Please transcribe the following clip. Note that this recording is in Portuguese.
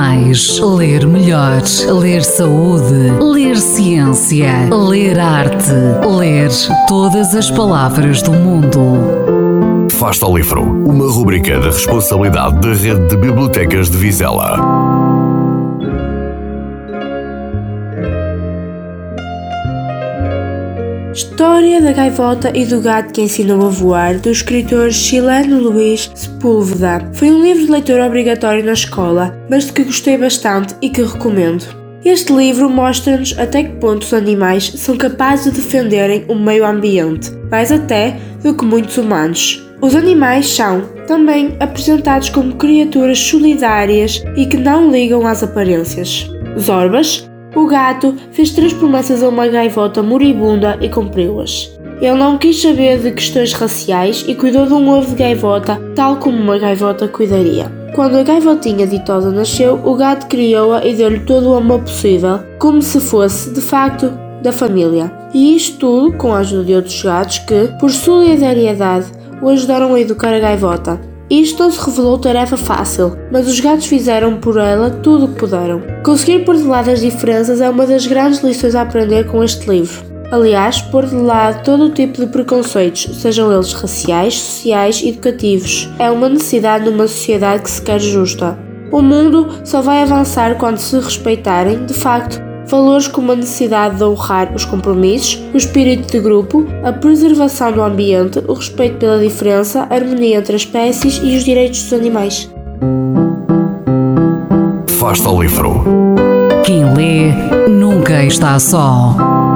mais, ler melhor, ler saúde, ler ciência, ler arte, ler todas as palavras do mundo. Fasta ao Livro, uma rubrica da responsabilidade da Rede de Bibliotecas de Vizela. História da Gaivota e do Gato que Ensinou a Voar, do escritor chileno Luís Sepúlveda. Foi um livro de leitura obrigatório na escola, mas de que gostei bastante e que recomendo. Este livro mostra-nos até que ponto os animais são capazes de defenderem o meio ambiente, mais até do que muitos humanos. Os animais são também apresentados como criaturas solidárias e que não ligam às aparências. Zorbas o gato fez três promessas a uma gaivota moribunda e cumpriu-as. Ele não quis saber de questões raciais e cuidou de um ovo de gaivota tal como uma gaivota cuidaria. Quando a gaivotinha ditosa nasceu, o gato criou-a e deu-lhe todo o amor possível, como se fosse, de facto, da família. E isto tudo com a ajuda de outros gatos que, por solidariedade, o ajudaram a educar a gaivota. Isto não se revelou tarefa fácil, mas os gatos fizeram por ela tudo o que puderam. Conseguir pôr de lado as diferenças é uma das grandes lições a aprender com este livro. Aliás, pôr de lado todo o tipo de preconceitos, sejam eles raciais, sociais, educativos, é uma necessidade numa sociedade que se quer justa. O mundo só vai avançar quando se respeitarem, de facto, valores como a necessidade de honrar os compromissos, o espírito de grupo, a preservação do ambiente, o respeito pela diferença, a harmonia entre as espécies e os direitos dos animais. Fasta o livro. Quem lê nunca está só.